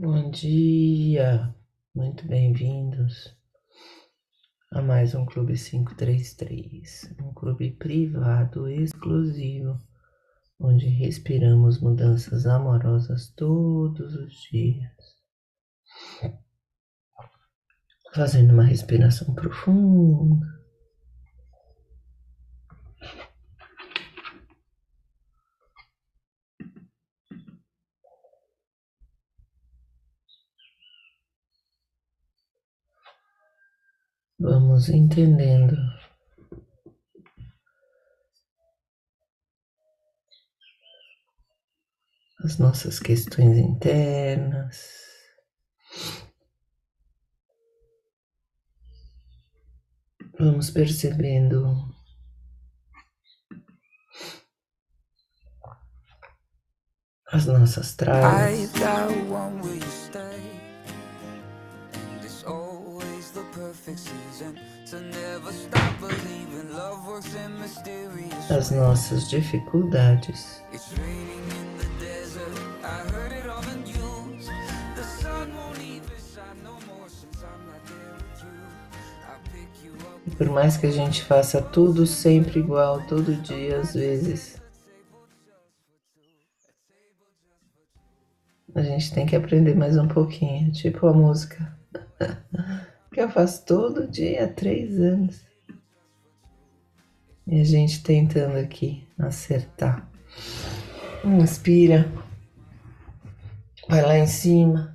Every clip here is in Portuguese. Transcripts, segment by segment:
Bom dia, muito bem-vindos a mais um Clube 533, um clube privado exclusivo, onde respiramos mudanças amorosas todos os dias. Fazendo uma respiração profunda. Vamos entendendo as nossas questões internas. Vamos percebendo as nossas travas. As nossas dificuldades. E por mais que a gente faça tudo sempre igual, todo dia, às vezes, a gente tem que aprender mais um pouquinho, tipo a música. que eu faço todo dia há três anos. E a gente tentando aqui acertar. Inspira. Vai lá em cima.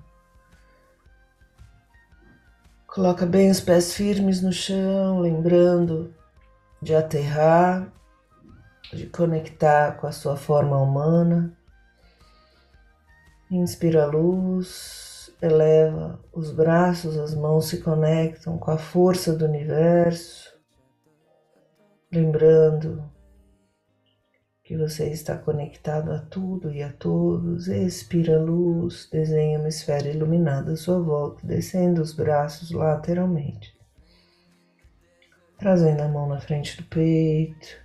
Coloca bem os pés firmes no chão, lembrando de aterrar, de conectar com a sua forma humana. Inspira a luz eleva os braços, as mãos se conectam com a força do universo, lembrando que você está conectado a tudo e a todos. Expira luz, desenha uma esfera iluminada à sua volta, descendo os braços lateralmente, trazendo a mão na frente do peito.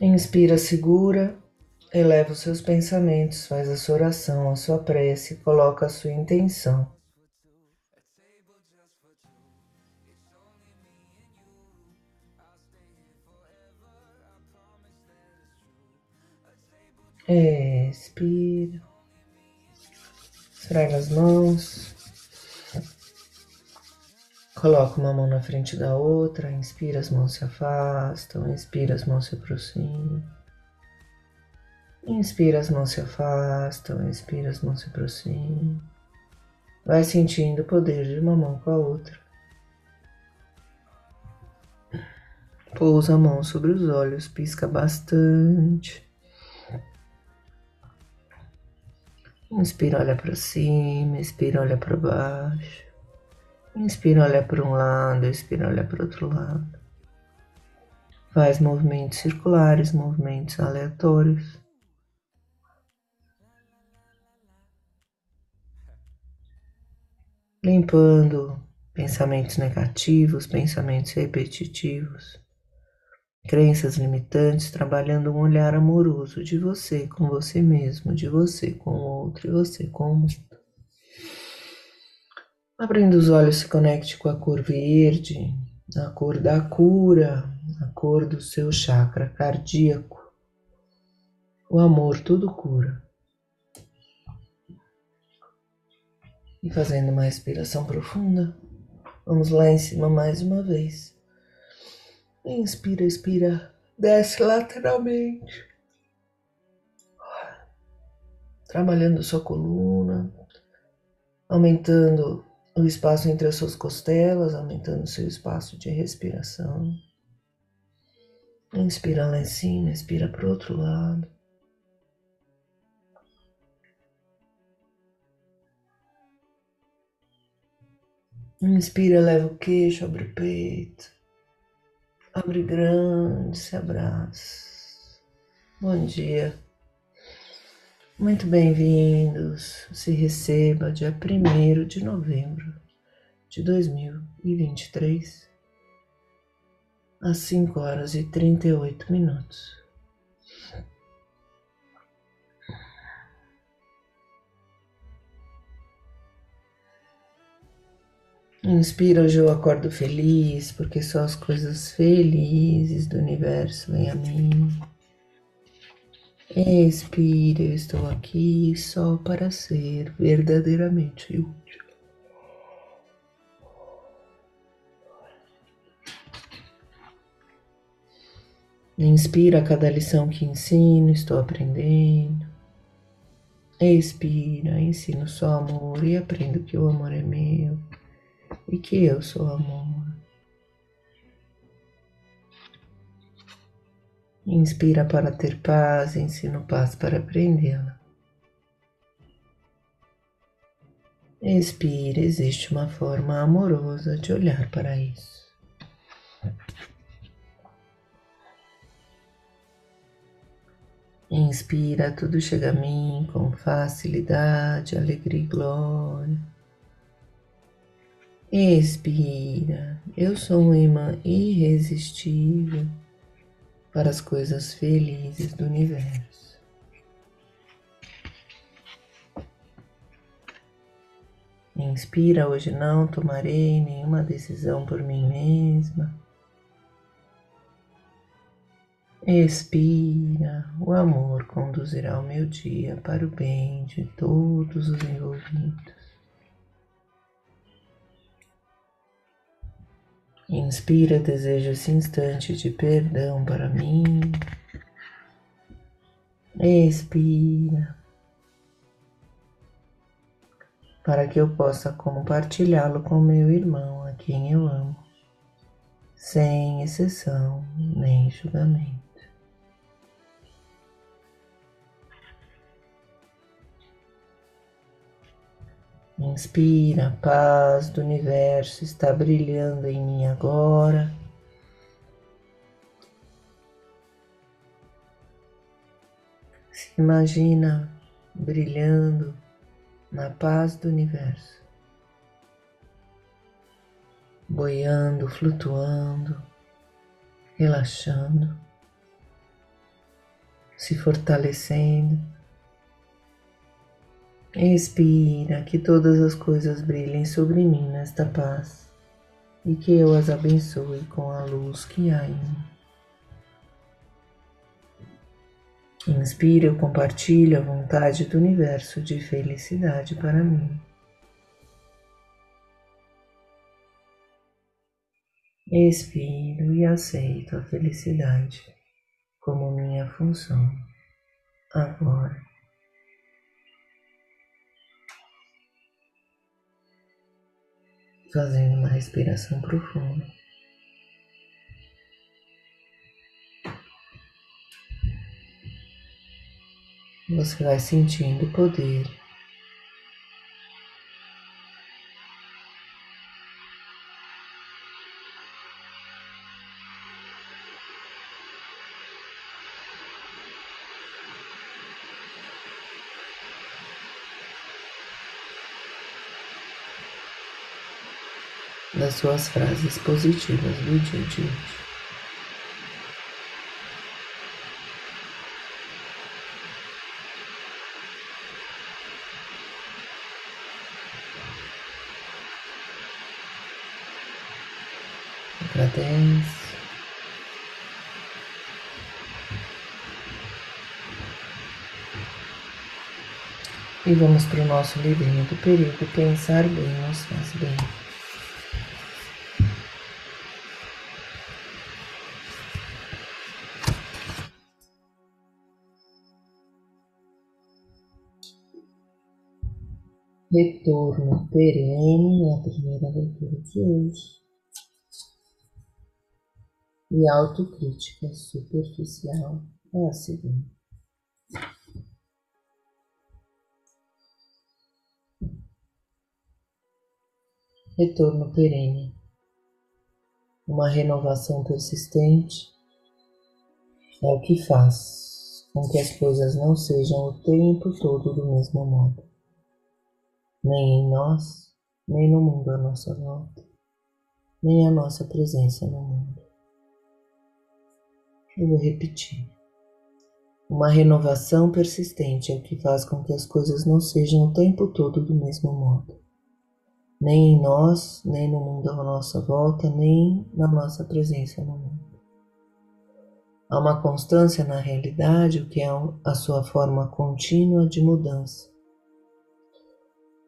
Inspira, segura Eleva os seus pensamentos, faz a sua oração, a sua prece, coloca a sua intenção. Expira. Esfrega as mãos. Coloca uma mão na frente da outra. Inspira, as mãos se afastam. Expira, as mãos se aproximam. Inspira, as mãos se afastam, inspira, as mãos se aproximam. Vai sentindo o poder de uma mão com a outra. Pousa a mão sobre os olhos, pisca bastante. Inspira, olha para cima, expira, olha para baixo. Inspira, olha para um lado, expira, olha para outro lado. Faz movimentos circulares, movimentos aleatórios. Limpando pensamentos negativos, pensamentos repetitivos, crenças limitantes, trabalhando um olhar amoroso de você com você mesmo, de você com o outro e você com o mundo. Abrindo os olhos, se conecte com a cor verde, a cor da cura, a cor do seu chakra cardíaco. O amor tudo cura. E fazendo uma respiração profunda, vamos lá em cima mais uma vez. Inspira, expira, desce lateralmente. Trabalhando sua coluna, aumentando o espaço entre as suas costelas, aumentando seu espaço de respiração. Inspira lá em cima, expira para o outro lado. Inspira, leva o queixo, abre o peito. Abre grande, se abraça. Bom dia. Muito bem-vindos. Se receba dia 1 de novembro de 2023, às 5 horas e 38 minutos. Inspira, hoje eu acordo feliz, porque só as coisas felizes do universo vêm a mim. Expira, eu estou aqui só para ser verdadeiramente útil. Inspira cada lição que ensino, estou aprendendo. Expira, ensino só amor e aprendo que o amor é meu e que eu sou amor. Inspira para ter paz, ensino paz para aprendê-la. Expira, existe uma forma amorosa de olhar para isso. Inspira, tudo chega a mim com facilidade, alegria e glória. Expira, eu sou um imã irresistível para as coisas felizes do universo. Inspira, hoje não tomarei nenhuma decisão por mim mesma. Expira, o amor conduzirá o meu dia para o bem de todos os envolvidos. Inspira, desejo esse instante de perdão para mim. Expira, para que eu possa compartilhá-lo com meu irmão, a quem eu amo, sem exceção nem julgamento. Inspira, a paz do universo está brilhando em mim agora. Se imagina brilhando na paz do universo, boiando, flutuando, relaxando, se fortalecendo. Expira, que todas as coisas brilhem sobre mim nesta paz e que eu as abençoe com a luz que há em mim. Inspira, eu compartilho a vontade do universo de felicidade para mim. Expiro e aceito a felicidade como minha função agora. Fazendo uma respiração profunda. Você vai sentindo o poder das suas frases positivas do dia de hoje. E vamos para o nosso livrinho do período Pensar Bem nos Faz Bem. Retorno perene é a primeira leitura de hoje. E autocrítica superficial é a segunda. Retorno perene. Uma renovação persistente é o que faz com que as coisas não sejam o tempo todo do mesmo modo nem em nós, nem no mundo à nossa volta, nem a nossa presença no mundo. Eu vou repetir. Uma renovação persistente é o que faz com que as coisas não sejam o tempo todo do mesmo modo, nem em nós, nem no mundo à nossa volta, nem na nossa presença no mundo. Há uma constância na realidade, o que é a sua forma contínua de mudança.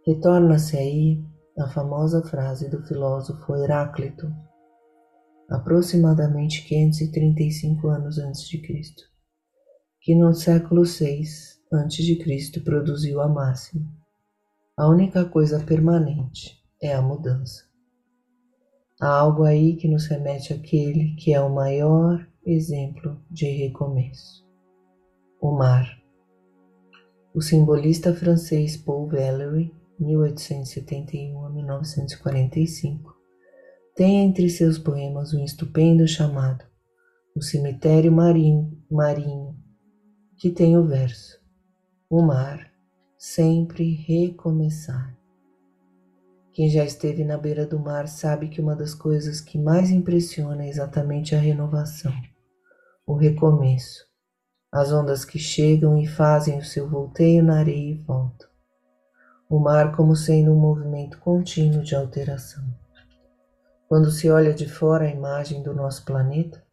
Retorna-se aí a famosa frase do filósofo Heráclito, aproximadamente 535 anos antes de Cristo, que no século VI antes de Cristo produziu a máxima: a única coisa permanente é a mudança. Há algo aí que nos remete àquele que é o maior exemplo de recomeço: o mar. O simbolista francês Paul Valéry, 1871 a 1945, tem entre seus poemas um estupendo chamado O Cemitério Marinho, Marinho que tem o verso: O mar sempre recomeçar. Quem já esteve na beira do mar sabe que uma das coisas que mais impressiona é exatamente a renovação, o recomeço, as ondas que chegam e fazem o seu volteio na areia e voltam. O mar como sendo um movimento contínuo de alteração. Quando se olha de fora a imagem do nosso planeta,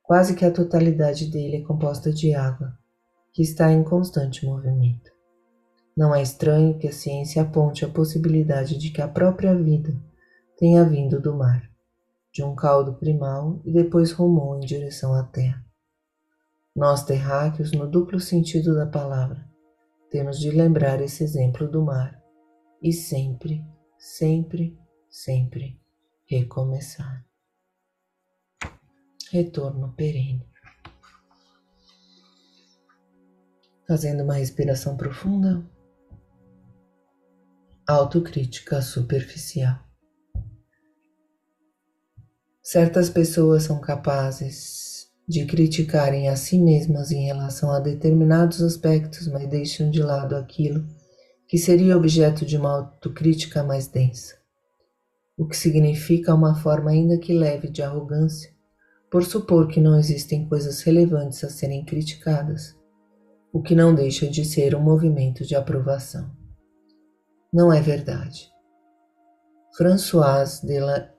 quase que a totalidade dele é composta de água, que está em constante movimento. Não é estranho que a ciência aponte a possibilidade de que a própria vida tenha vindo do mar, de um caldo primal e depois rumou em direção à terra. Nós, terráqueos, no duplo sentido da palavra, temos de lembrar esse exemplo do mar e sempre, sempre, sempre recomeçar. Retorno perene. Fazendo uma respiração profunda autocrítica superficial. Certas pessoas são capazes de criticarem a si mesmas em relação a determinados aspectos, mas deixam de lado aquilo que seria objeto de uma autocrítica mais densa, o que significa uma forma ainda que leve de arrogância, por supor que não existem coisas relevantes a serem criticadas, o que não deixa de ser um movimento de aprovação. Não é verdade. François de la,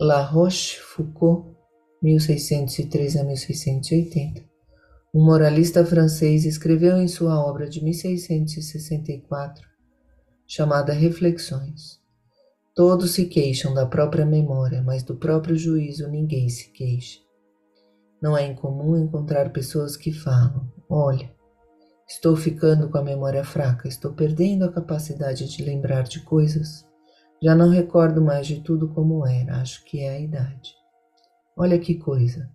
la Rochefoucauld, 1603 a 1680, um moralista francês, escreveu em sua obra de 1664, chamada Reflexões: Todos se queixam da própria memória, mas do próprio juízo ninguém se queixa. Não é incomum encontrar pessoas que falam: Olha, Estou ficando com a memória fraca, estou perdendo a capacidade de lembrar de coisas. Já não recordo mais de tudo como era, acho que é a idade. Olha que coisa.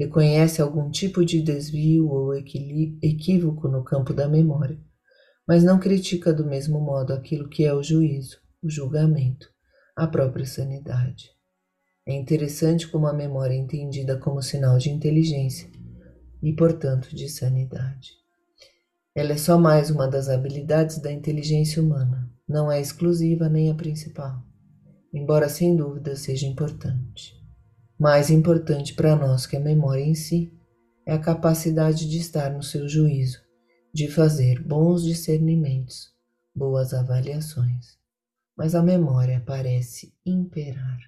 Reconhece algum tipo de desvio ou equívoco no campo da memória, mas não critica do mesmo modo aquilo que é o juízo, o julgamento, a própria sanidade. É interessante como a memória é entendida como sinal de inteligência e, portanto, de sanidade. Ela é só mais uma das habilidades da inteligência humana, não é exclusiva nem a principal, embora sem dúvida seja importante. Mais importante para nós que a memória em si é a capacidade de estar no seu juízo, de fazer bons discernimentos, boas avaliações. Mas a memória parece imperar.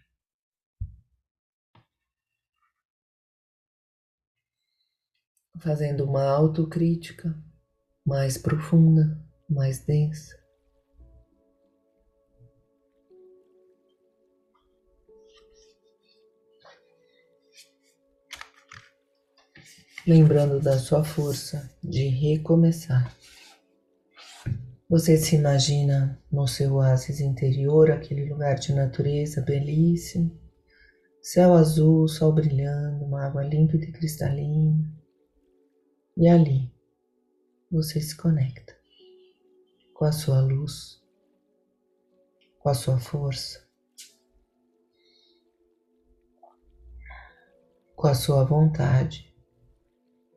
Fazendo uma autocrítica, mais profunda, mais densa. Lembrando da sua força de recomeçar. Você se imagina no seu oásis interior, aquele lugar de natureza belíssimo, céu azul, sol brilhando, uma água límpida e cristalina. E ali, você se conecta com a sua luz, com a sua força, com a sua vontade,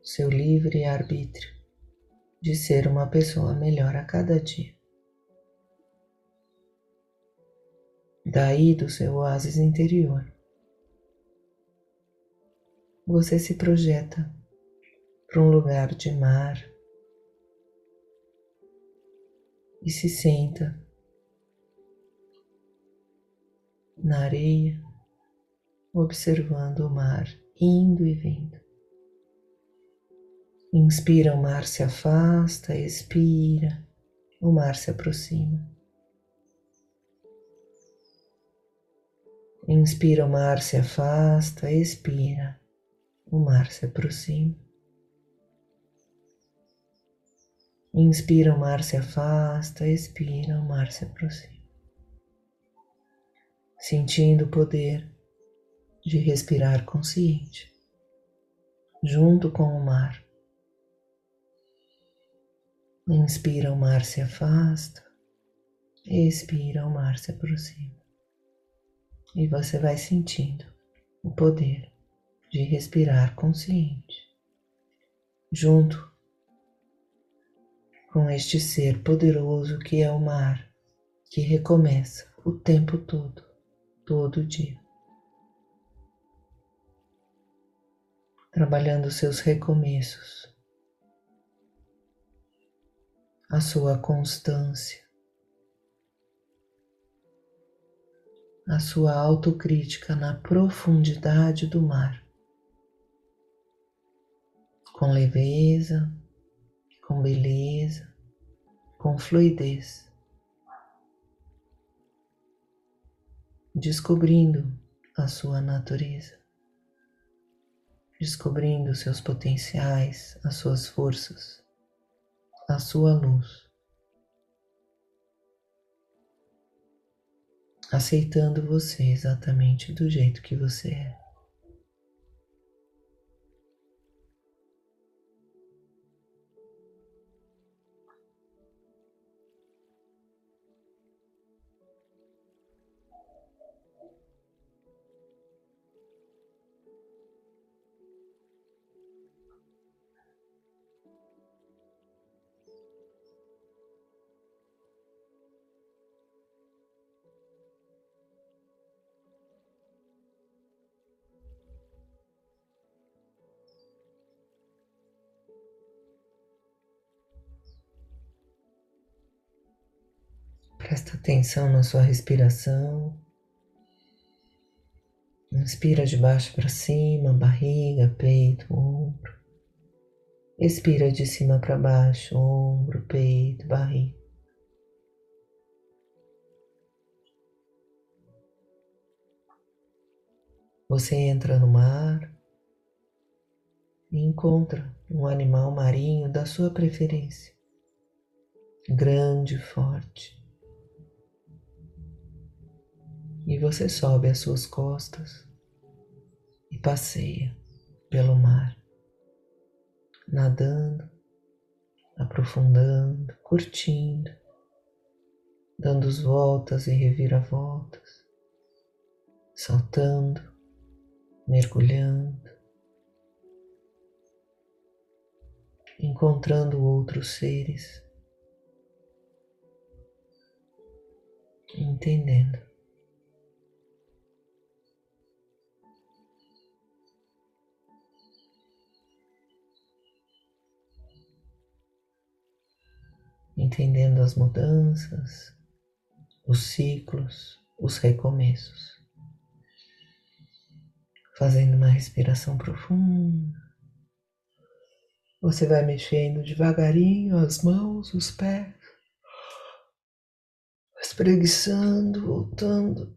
seu livre arbítrio de ser uma pessoa melhor a cada dia. Daí do seu oásis interior, você se projeta para um lugar de mar, e se senta na areia, observando o mar indo e vindo. Inspira, o mar se afasta, expira, o mar se aproxima. Inspira, o mar se afasta, expira, o mar se aproxima. Inspira, o mar se afasta, expira, o mar se aproxima. Sentindo o poder de respirar consciente, junto com o mar. Inspira, o mar se afasta, expira, o mar se aproxima. E você vai sentindo o poder de respirar consciente, junto com este ser poderoso que é o mar, que recomeça o tempo todo, todo dia. Trabalhando seus recomeços, a sua constância, a sua autocrítica na profundidade do mar, com leveza, com beleza, com fluidez, descobrindo a sua natureza, descobrindo seus potenciais, as suas forças, a sua luz. Aceitando você exatamente do jeito que você é. Presta atenção na sua respiração. Inspira de baixo para cima, barriga, peito, ombro. Expira de cima para baixo, ombro, peito, barriga. Você entra no mar e encontra um animal marinho da sua preferência, grande, forte. E você sobe as suas costas e passeia pelo mar, nadando, aprofundando, curtindo, dando voltas e reviravoltas, saltando, mergulhando, encontrando outros seres, entendendo entendendo as mudanças, os ciclos, os recomeços. Fazendo uma respiração profunda. Você vai mexendo devagarinho as mãos, os pés, espreguiçando, voltando.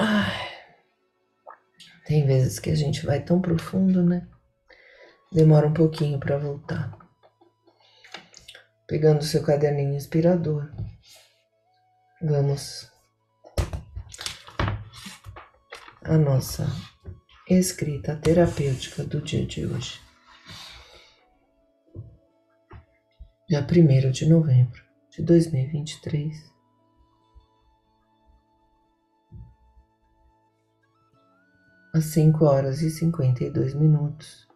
Ai, tem vezes que a gente vai tão profundo, né? Demora um pouquinho para voltar. Pegando seu caderninho inspirador, vamos a nossa escrita terapêutica do dia de hoje. Dia 1 de novembro de 2023. Às 5 horas e 52 minutos.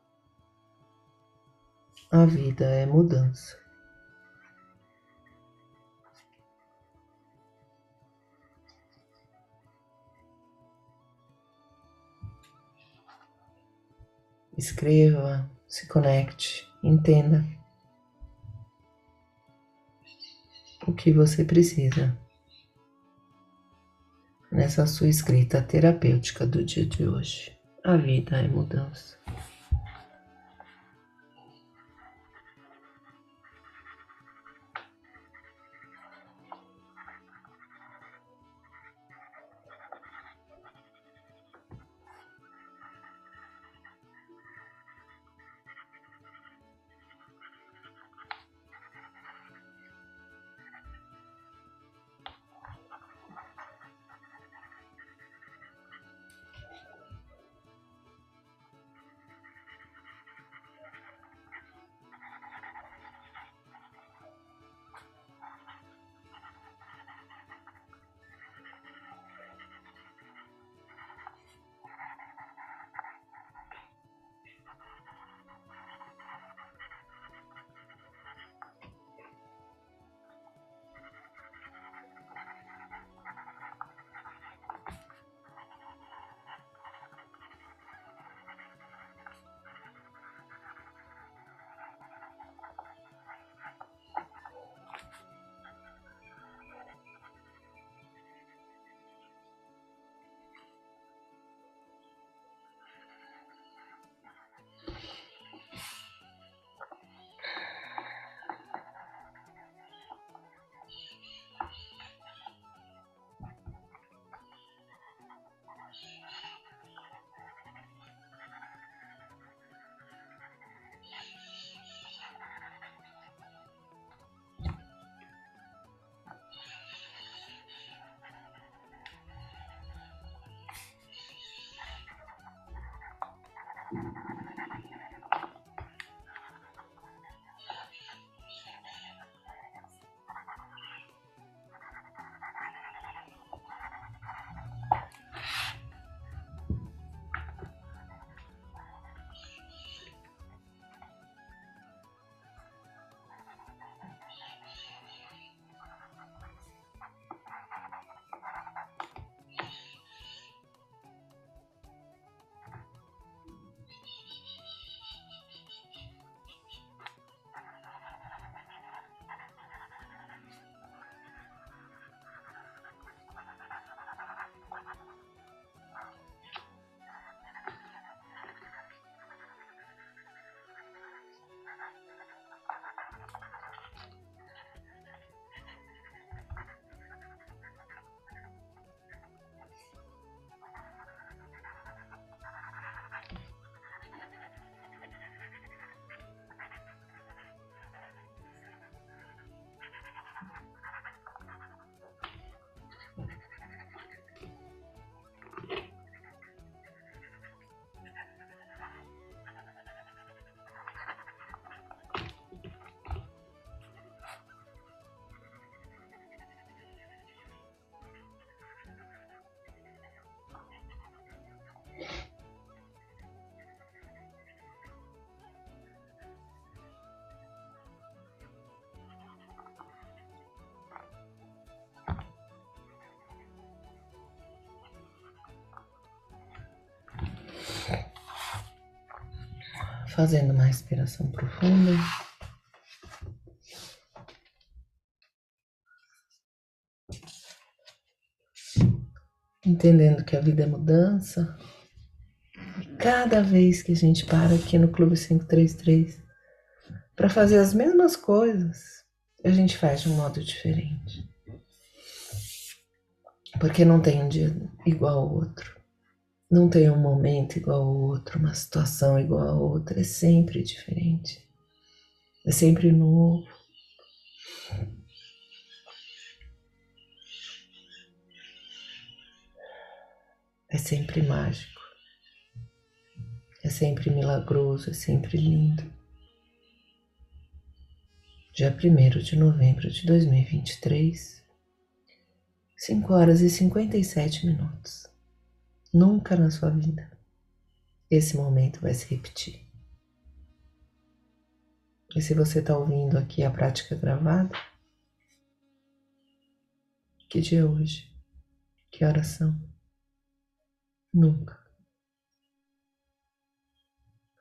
A vida é mudança. Escreva, se conecte, entenda. o que você precisa nessa sua escrita terapêutica do dia de hoje. A vida é mudança. Fazendo uma respiração profunda. Entendendo que a vida é mudança. E cada vez que a gente para aqui no Clube 533 para fazer as mesmas coisas, a gente faz de um modo diferente. Porque não tem um dia igual ao outro. Não tem um momento igual ao outro, uma situação igual a outra, é sempre diferente. É sempre novo. É sempre mágico. É sempre milagroso, é sempre lindo. Dia 1 de novembro de 2023, 5 horas e 57 minutos. Nunca na sua vida esse momento vai se repetir. E se você está ouvindo aqui a prática gravada, que dia é hoje? Que oração? Nunca.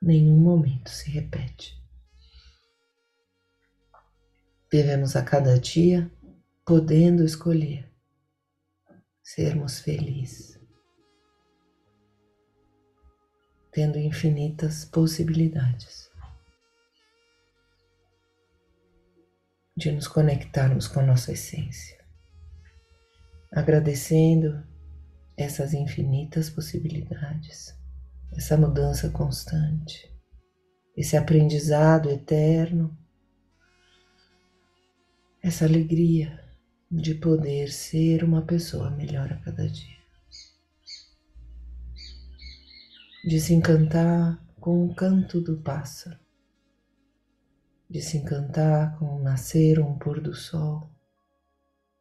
Nenhum momento se repete. Vivemos a cada dia podendo escolher sermos felizes, tendo infinitas possibilidades de nos conectarmos com a nossa essência, agradecendo essas infinitas possibilidades, essa mudança constante, esse aprendizado eterno, essa alegria de poder ser uma pessoa melhor a cada dia. De se encantar com o canto do pássaro, de se encantar com o nascer ou um pôr do sol,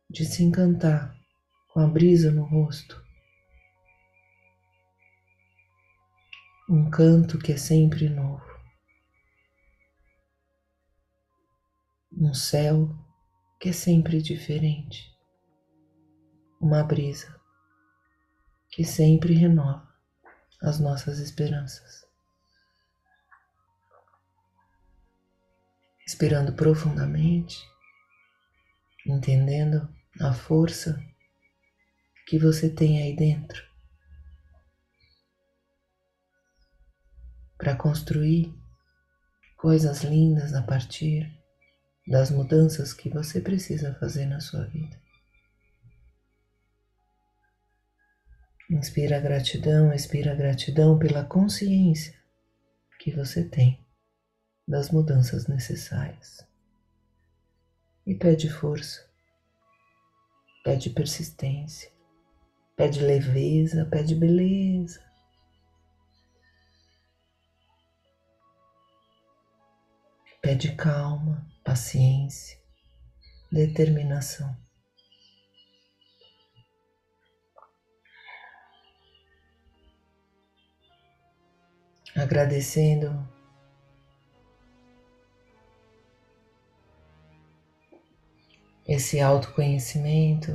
de se encantar com a brisa no rosto, um canto que é sempre novo, um céu que é sempre diferente, uma brisa que sempre renova as nossas esperanças. Respirando profundamente, entendendo a força que você tem aí dentro para construir coisas lindas a partir das mudanças que você precisa fazer na sua vida. Inspira gratidão, expira gratidão pela consciência que você tem das mudanças necessárias. E pede força, pede persistência, pede leveza, pede beleza, Pede calma, paciência, determinação. Agradecendo esse autoconhecimento,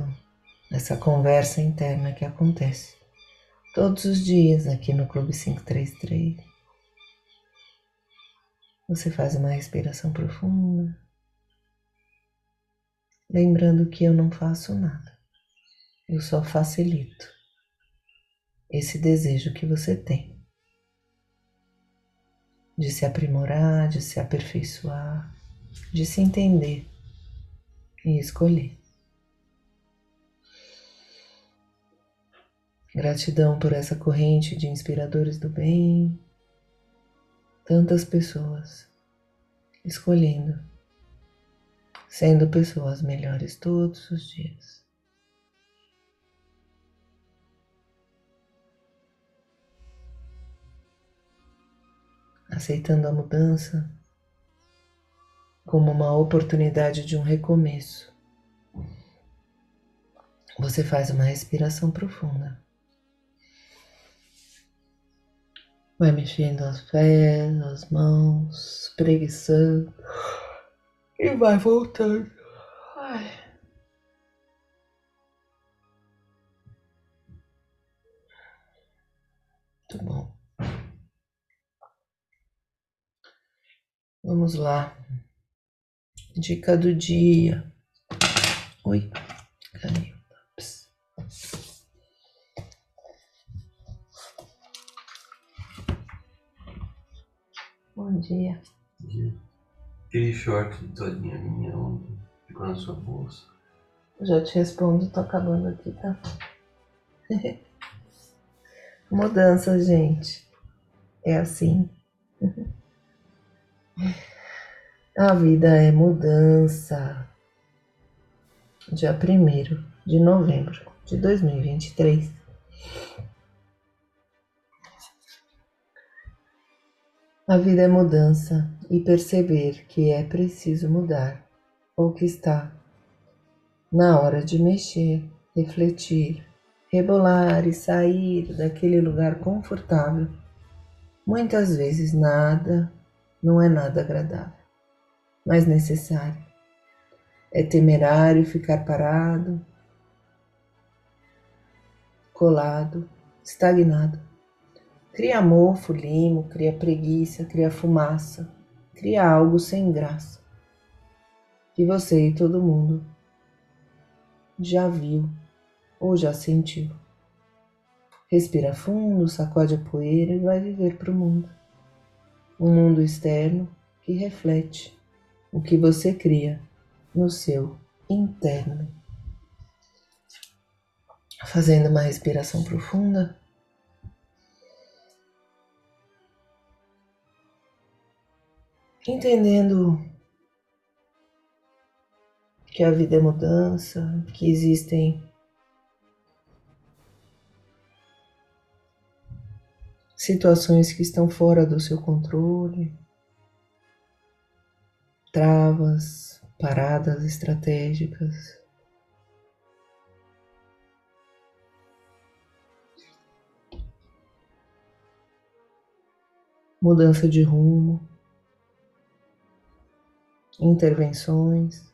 essa conversa interna que acontece todos os dias aqui no Clube 533. Você faz uma respiração profunda, lembrando que eu não faço nada, eu só facilito esse desejo que você tem de se aprimorar, de se aperfeiçoar, de se entender e escolher. Gratidão por essa corrente de inspiradores do bem, tantas pessoas escolhendo, sendo pessoas melhores todos os dias. Aceitando a mudança como uma oportunidade de um recomeço. Você faz uma respiração profunda. Vai mexendo as pés, as mãos, preguiçando e vai voltando. Ai. Muito bom. Vamos lá. Dica do dia. Oi, caiu. Bom dia. Bom dia. Aquele short de todinha minha ontem ficou na sua bolsa. Já te respondo, tô acabando aqui, tá? Mudança, gente. É assim. A vida é mudança. Dia 1 de novembro de 2023. A vida é mudança e perceber que é preciso mudar ou que está na hora de mexer, refletir, rebolar e sair daquele lugar confortável. Muitas vezes nada, não é nada agradável, mas necessário. É temerário ficar parado, colado, estagnado Cria mofo, limo, cria preguiça, cria fumaça, cria algo sem graça. Que você e todo mundo já viu ou já sentiu. Respira fundo, sacode a poeira e vai viver para o mundo. Um mundo externo que reflete o que você cria no seu interno. Fazendo uma respiração profunda. Entendendo que a vida é mudança, que existem situações que estão fora do seu controle, travas, paradas estratégicas. Mudança de rumo, intervenções,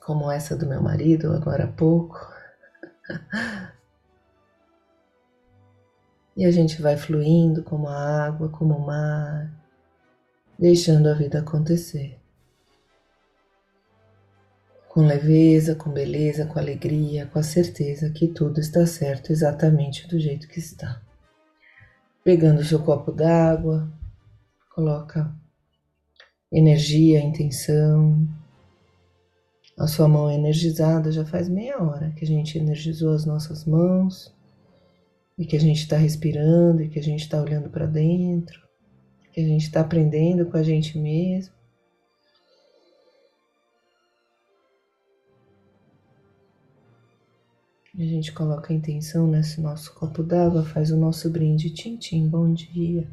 como essa do meu marido agora há pouco. E a gente vai fluindo como a água, como o mar, deixando a vida acontecer. Com leveza, com beleza, com alegria, com a certeza que tudo está certo exatamente do jeito que está. Pegando o seu copo d'água, coloca energia, intenção. A sua mão energizada já faz meia hora que a gente energizou as nossas mãos e que a gente está respirando e que a gente está olhando para dentro, que a gente está aprendendo com a gente mesmo. E a gente coloca a intenção nesse nosso copo d'água, faz o nosso brinde. Tchim, bom dia.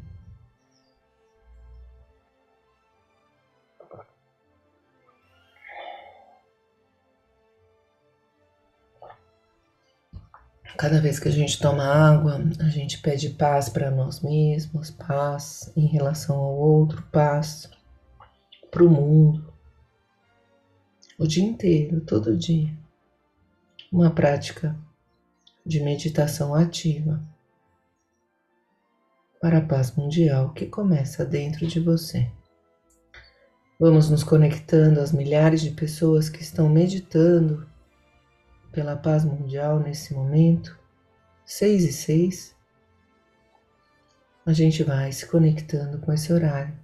Cada vez que a gente toma água, a gente pede paz para nós mesmos, paz em relação ao outro, paz para o mundo. O dia inteiro, todo dia. Uma prática de meditação ativa para a paz mundial que começa dentro de você. Vamos nos conectando às milhares de pessoas que estão meditando pela paz mundial nesse momento, seis e seis, a gente vai se conectando com esse horário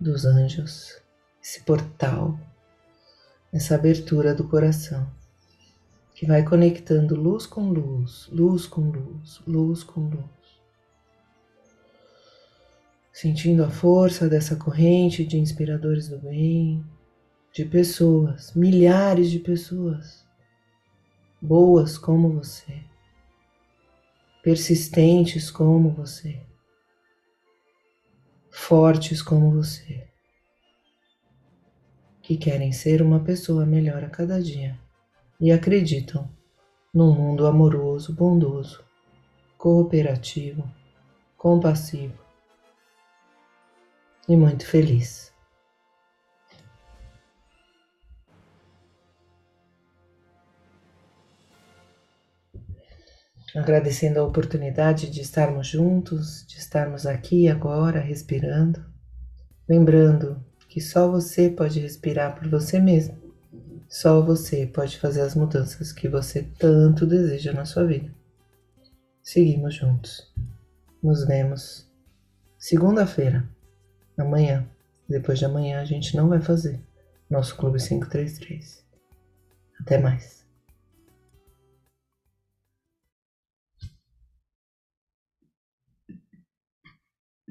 dos anjos, esse portal, essa abertura do coração, que vai conectando luz com luz, luz com luz, luz com luz. Sentindo a força dessa corrente de inspiradores do bem, de pessoas, milhares de pessoas boas como você, persistentes como você, fortes como você, que querem ser uma pessoa melhor a cada dia e acreditam num mundo amoroso, bondoso, cooperativo, compassivo e muito feliz. Agradecendo a oportunidade de estarmos juntos, de estarmos aqui agora respirando, lembrando que só você pode respirar por você mesmo, só você pode fazer as mudanças que você tanto deseja na sua vida. Seguimos juntos. Nos vemos segunda-feira, amanhã. Depois de amanhã a gente não vai fazer nosso Clube 533. Até mais.